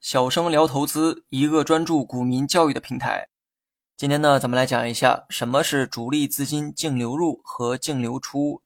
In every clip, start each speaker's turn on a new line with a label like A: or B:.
A: 小生聊投资，一个专注股民教育的平台。今天呢，咱们来讲一下什么是主力资金净流入和净流出。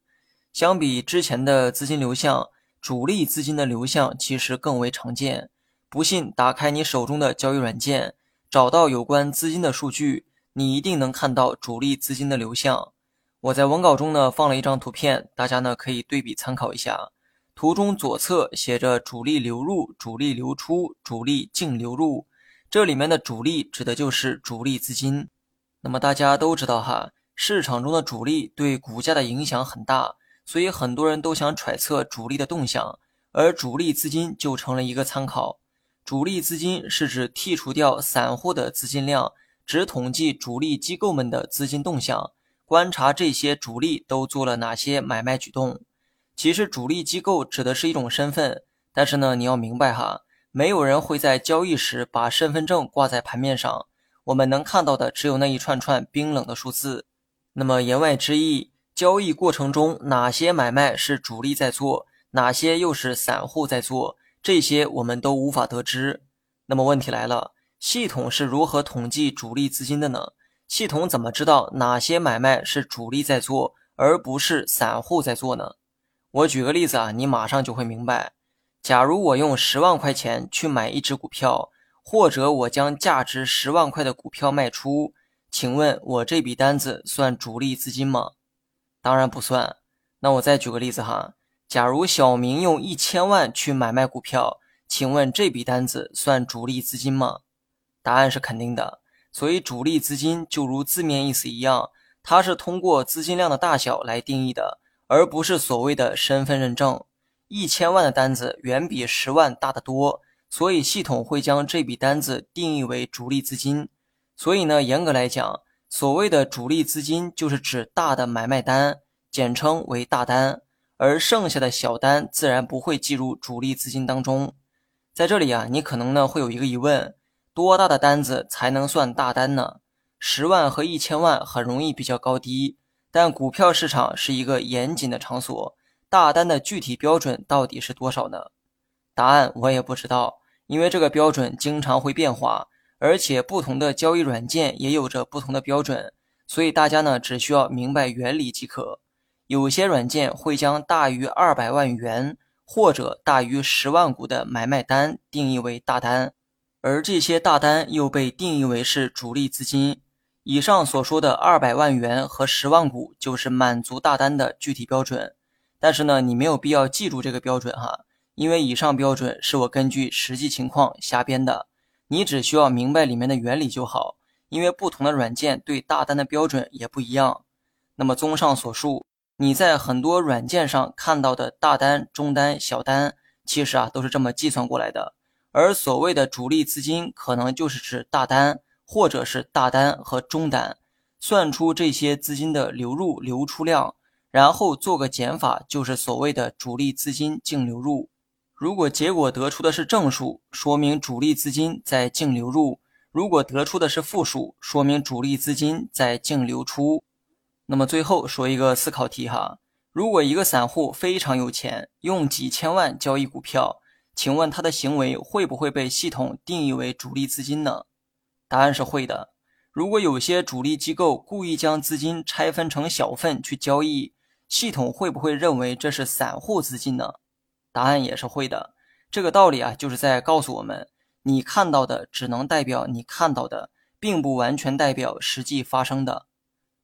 A: 相比之前的资金流向，主力资金的流向其实更为常见。不信，打开你手中的交易软件，找到有关资金的数据，你一定能看到主力资金的流向。我在文稿中呢放了一张图片，大家呢可以对比参考一下。图中左侧写着主力流入、主力流出、主力净流入，这里面的主力指的就是主力资金。那么大家都知道哈，市场中的主力对股价的影响很大，所以很多人都想揣测主力的动向，而主力资金就成了一个参考。主力资金是指剔除掉散户的资金量，只统计主力机构们的资金动向，观察这些主力都做了哪些买卖举动。其实主力机构指的是一种身份，但是呢，你要明白哈，没有人会在交易时把身份证挂在盘面上，我们能看到的只有那一串串冰冷的数字。那么言外之意，交易过程中哪些买卖是主力在做，哪些又是散户在做，这些我们都无法得知。那么问题来了，系统是如何统计主力资金的呢？系统怎么知道哪些买卖是主力在做，而不是散户在做呢？我举个例子啊，你马上就会明白。假如我用十万块钱去买一只股票，或者我将价值十万块的股票卖出，请问我这笔单子算主力资金吗？当然不算。那我再举个例子哈，假如小明用一千万去买卖股票，请问这笔单子算主力资金吗？答案是肯定的。所以主力资金就如字面意思一样，它是通过资金量的大小来定义的。而不是所谓的身份认证，一千万的单子远比十万大得多，所以系统会将这笔单子定义为主力资金。所以呢，严格来讲，所谓的主力资金就是指大的买卖单，简称为大单，而剩下的小单自然不会计入主力资金当中。在这里啊，你可能呢会有一个疑问：多大的单子才能算大单呢？十万和一千万很容易比较高低。但股票市场是一个严谨的场所，大单的具体标准到底是多少呢？答案我也不知道，因为这个标准经常会变化，而且不同的交易软件也有着不同的标准，所以大家呢只需要明白原理即可。有些软件会将大于二百万元或者大于十万股的买卖单定义为大单，而这些大单又被定义为是主力资金。以上所说的二百万元和十万股就是满足大单的具体标准，但是呢，你没有必要记住这个标准哈，因为以上标准是我根据实际情况瞎编的，你只需要明白里面的原理就好。因为不同的软件对大单的标准也不一样。那么综上所述，你在很多软件上看到的大单、中单、小单，其实啊都是这么计算过来的。而所谓的主力资金，可能就是指大单。或者是大单和中单，算出这些资金的流入流出量，然后做个减法，就是所谓的主力资金净流入。如果结果得出的是正数，说明主力资金在净流入；如果得出的是负数，说明主力资金在净流出。那么最后说一个思考题哈：如果一个散户非常有钱，用几千万交易股票，请问他的行为会不会被系统定义为主力资金呢？答案是会的。如果有些主力机构故意将资金拆分成小份去交易，系统会不会认为这是散户资金呢？答案也是会的。这个道理啊，就是在告诉我们，你看到的只能代表你看到的，并不完全代表实际发生的。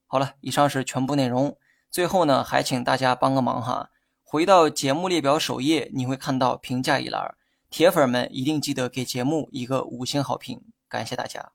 A: 好了，以上是全部内容。最后呢，还请大家帮个忙哈，回到节目列表首页，你会看到评价一栏，铁粉们一定记得给节目一个五星好评，感谢大家。